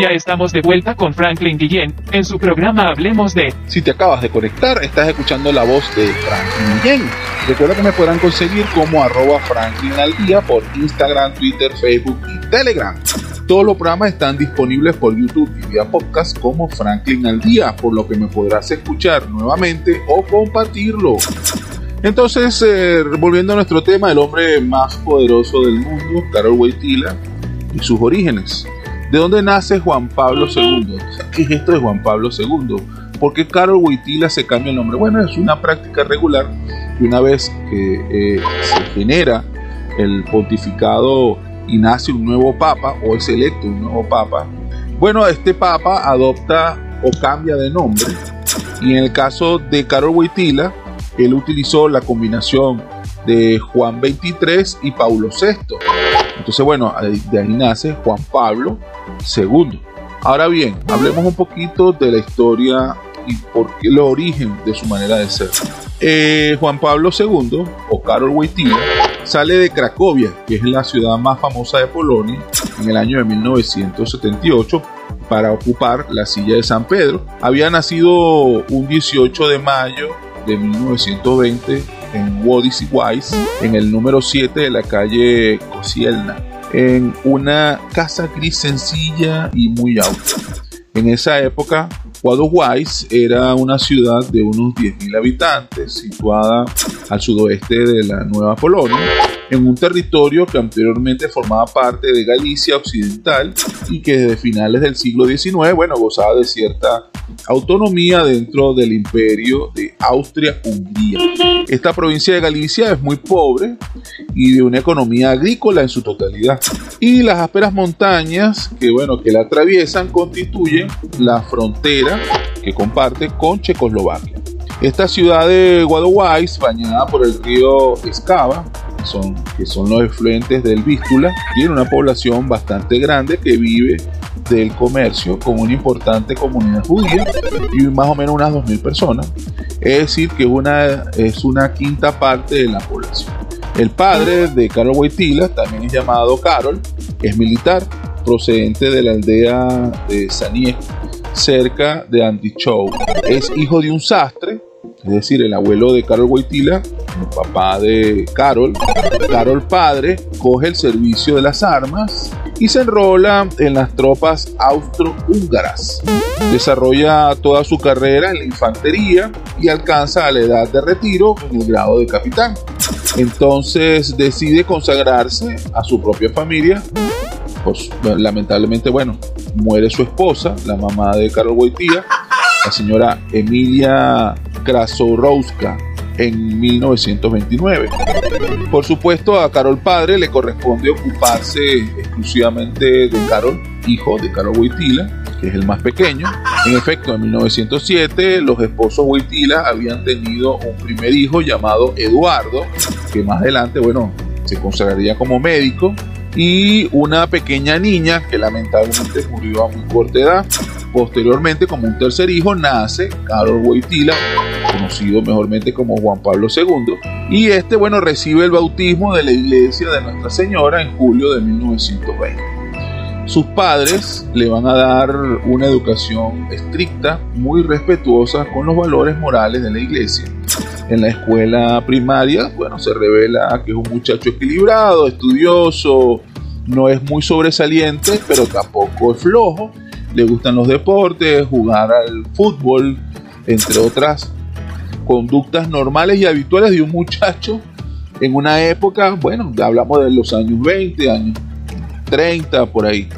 Ya estamos de vuelta con Franklin Guillén en su programa Hablemos de. Si te acabas de conectar, estás escuchando la voz de Franklin Guillén. Recuerda que me podrán conseguir como arroba Franklin al día por Instagram, Twitter, Facebook y Telegram. Todos los programas están disponibles por YouTube y vía podcast como Franklin al día, por lo que me podrás escuchar nuevamente o compartirlo. Entonces, eh, volviendo a nuestro tema, el hombre más poderoso del mundo, Carol Wojtyla, y sus orígenes. ¿De dónde nace Juan Pablo II? ¿Qué es esto de Juan Pablo II? ¿Por qué Carol Wojtyla se cambia el nombre? Bueno, es una práctica regular y una vez que eh, se genera el pontificado y nace un nuevo papa o es electo un nuevo papa, bueno, este papa adopta o cambia de nombre y en el caso de Carol Wojtyla, él utilizó la combinación de Juan 23 y Paulo VI. Entonces, bueno, de ahí nace Juan Pablo II. Ahora bien, hablemos un poquito de la historia y por qué el origen de su manera de ser. Eh, Juan Pablo II, o Karol Wojtyla, sale de Cracovia, que es la ciudad más famosa de Polonia, en el año de 1978 para ocupar la silla de San Pedro. Había nacido un 18 de mayo de 1920 en Wodis Wise, en el número 7 de la calle Kosielna, en una casa gris sencilla y muy alta. En esa época, Wise era una ciudad de unos 10.000 habitantes, situada al sudoeste de la Nueva Polonia, en un territorio que anteriormente formaba parte de Galicia Occidental y que desde finales del siglo XIX, bueno, gozaba de cierta autonomía dentro del imperio de Austria-Hungría. Esta provincia de Galicia es muy pobre y de una economía agrícola en su totalidad. Y las ásperas montañas que, bueno, que la atraviesan constituyen la frontera que comparte con Checoslovaquia. Esta ciudad de Wadowice, bañada por el río Escava, son, que son los efluentes del Vístula, tiene una población bastante grande que vive del comercio con una importante comunidad judía y más o menos unas 2.000 personas. Es decir, que una, es una quinta parte de la población. El padre de Carol Wojtyla también es llamado Carol, es militar, procedente de la aldea de Saniek, cerca de Antichou. Es hijo de un sastre es decir, el abuelo de Carol Wojtyla, el papá de Carol, Carol padre, coge el servicio de las armas y se enrola en las tropas austro-húngaras. Desarrolla toda su carrera en la infantería y alcanza a la edad de retiro en el grado de capitán. Entonces decide consagrarse a su propia familia. Pues lamentablemente, bueno, muere su esposa, la mamá de Carol Wojtyla, la señora Emilia Krasorowska en 1929. Por supuesto, a Carol padre le corresponde ocuparse exclusivamente de Carol, hijo de Carol Wojtyla, que es el más pequeño. En efecto, en 1907 los esposos Wojtyla habían tenido un primer hijo llamado Eduardo, que más adelante, bueno, se consagraría como médico, y una pequeña niña que lamentablemente murió a muy corta edad. Posteriormente, como un tercer hijo, nace Carol Wojtyla, conocido mejormente como Juan Pablo II, y este, bueno, recibe el bautismo de la iglesia de Nuestra Señora en julio de 1920. Sus padres le van a dar una educación estricta, muy respetuosa con los valores morales de la iglesia. En la escuela primaria, bueno, se revela que es un muchacho equilibrado, estudioso, no es muy sobresaliente, pero tampoco es flojo le gustan los deportes, jugar al fútbol, entre otras conductas normales y habituales de un muchacho en una época, bueno, hablamos de los años 20, años 30, por ahí.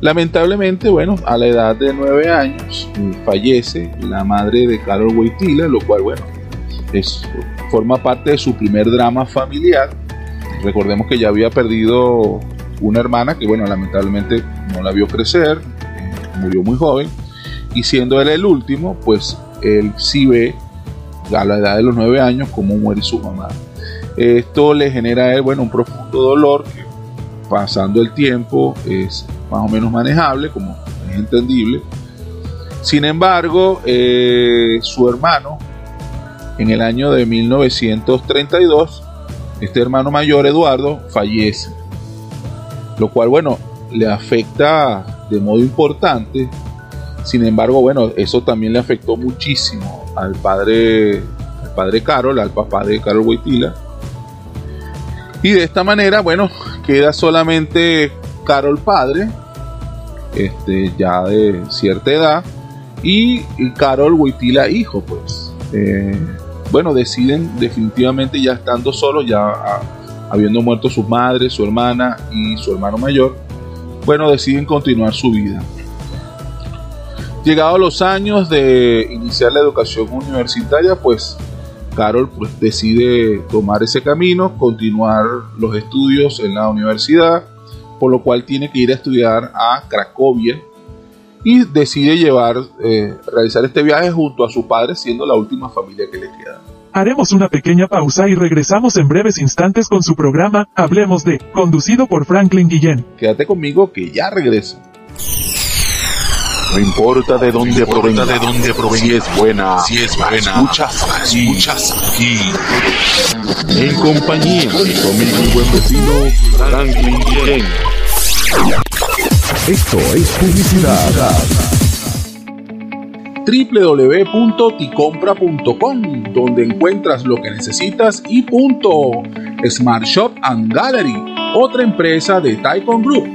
Lamentablemente, bueno, a la edad de 9 años fallece la madre de Carol Wojtyla, lo cual, bueno, forma parte de su primer drama familiar. Recordemos que ya había perdido una hermana que, bueno, lamentablemente no la vio crecer, murió muy joven, y siendo él el último, pues él sí ve a la edad de los nueve años cómo muere su mamá. Esto le genera a él, bueno, un profundo dolor que pasando el tiempo es más o menos manejable, como es entendible. Sin embargo, eh, su hermano, en el año de 1932, este hermano mayor, Eduardo, fallece. Lo cual, bueno, le afecta de modo importante. Sin embargo, bueno, eso también le afectó muchísimo al padre, al padre Carol, al papá de Carol Wojtyla. Y de esta manera, bueno, queda solamente Carol padre, este, ya de cierta edad, y Carol Wojtyla hijo, pues. Eh, bueno, deciden definitivamente ya estando solos, ya ah, habiendo muerto su madre, su hermana y su hermano mayor, bueno, deciden continuar su vida. Llegados los años de iniciar la educación universitaria, pues Carol pues, decide tomar ese camino, continuar los estudios en la universidad, por lo cual tiene que ir a estudiar a Cracovia y decide llevar, eh, realizar este viaje junto a su padre, siendo la última familia que le queda. Haremos una pequeña pausa y regresamos en breves instantes con su programa Hablemos de, conducido por Franklin Guillén. Quédate conmigo que ya regreso. No importa de dónde provenga, de dónde provenga, si es buena, si es buena, escuchas aquí, escuchas aquí. En compañía de conmigo mi buen vecino Franklin Guillén. Esto es publicidad www.ticompra.com, donde encuentras lo que necesitas y punto. Smart Shop and Gallery, otra empresa de Taikon Group.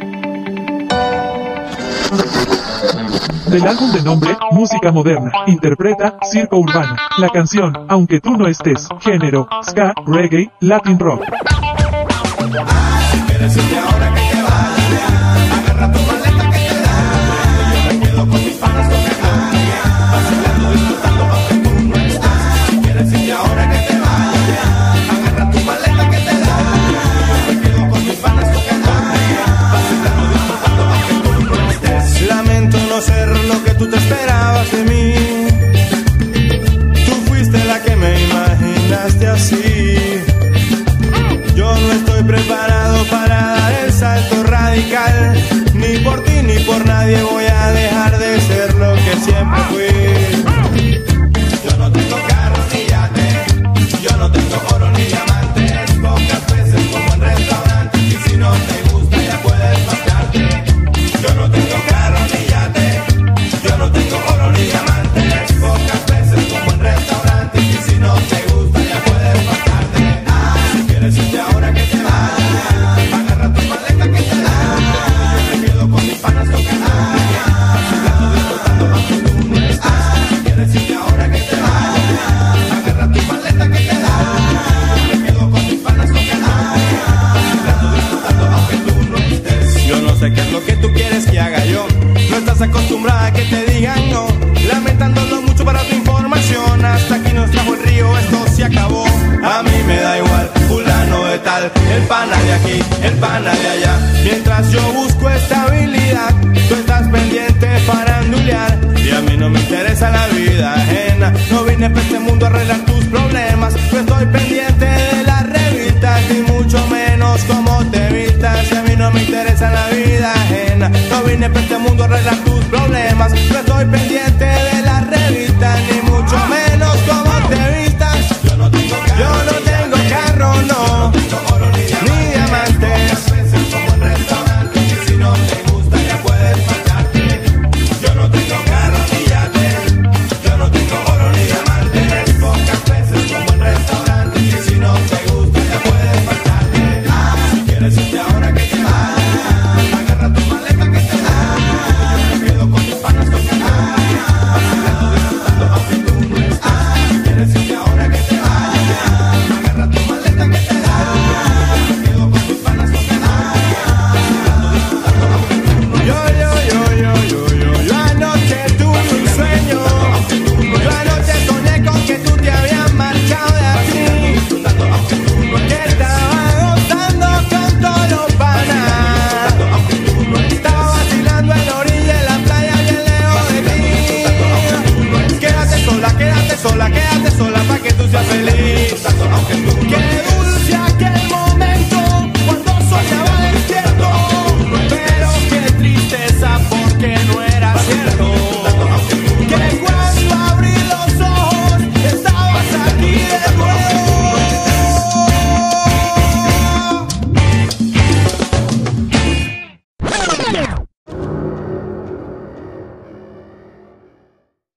Del álbum de nombre Música Moderna, interpreta Circo Urbano. La canción, Aunque tú no estés, género, ska, reggae, latin rock. Lamento El pana de aquí, el pana de allá. Mientras yo busco estabilidad, tú estás pendiente para andulear. Y a mí no me interesa la vida ajena. No vine para este mundo a arreglar tus problemas. Yo estoy pendiente de las revistas y mucho menos cómo te vistas. Y a mí no me interesa la vida ajena. No vine para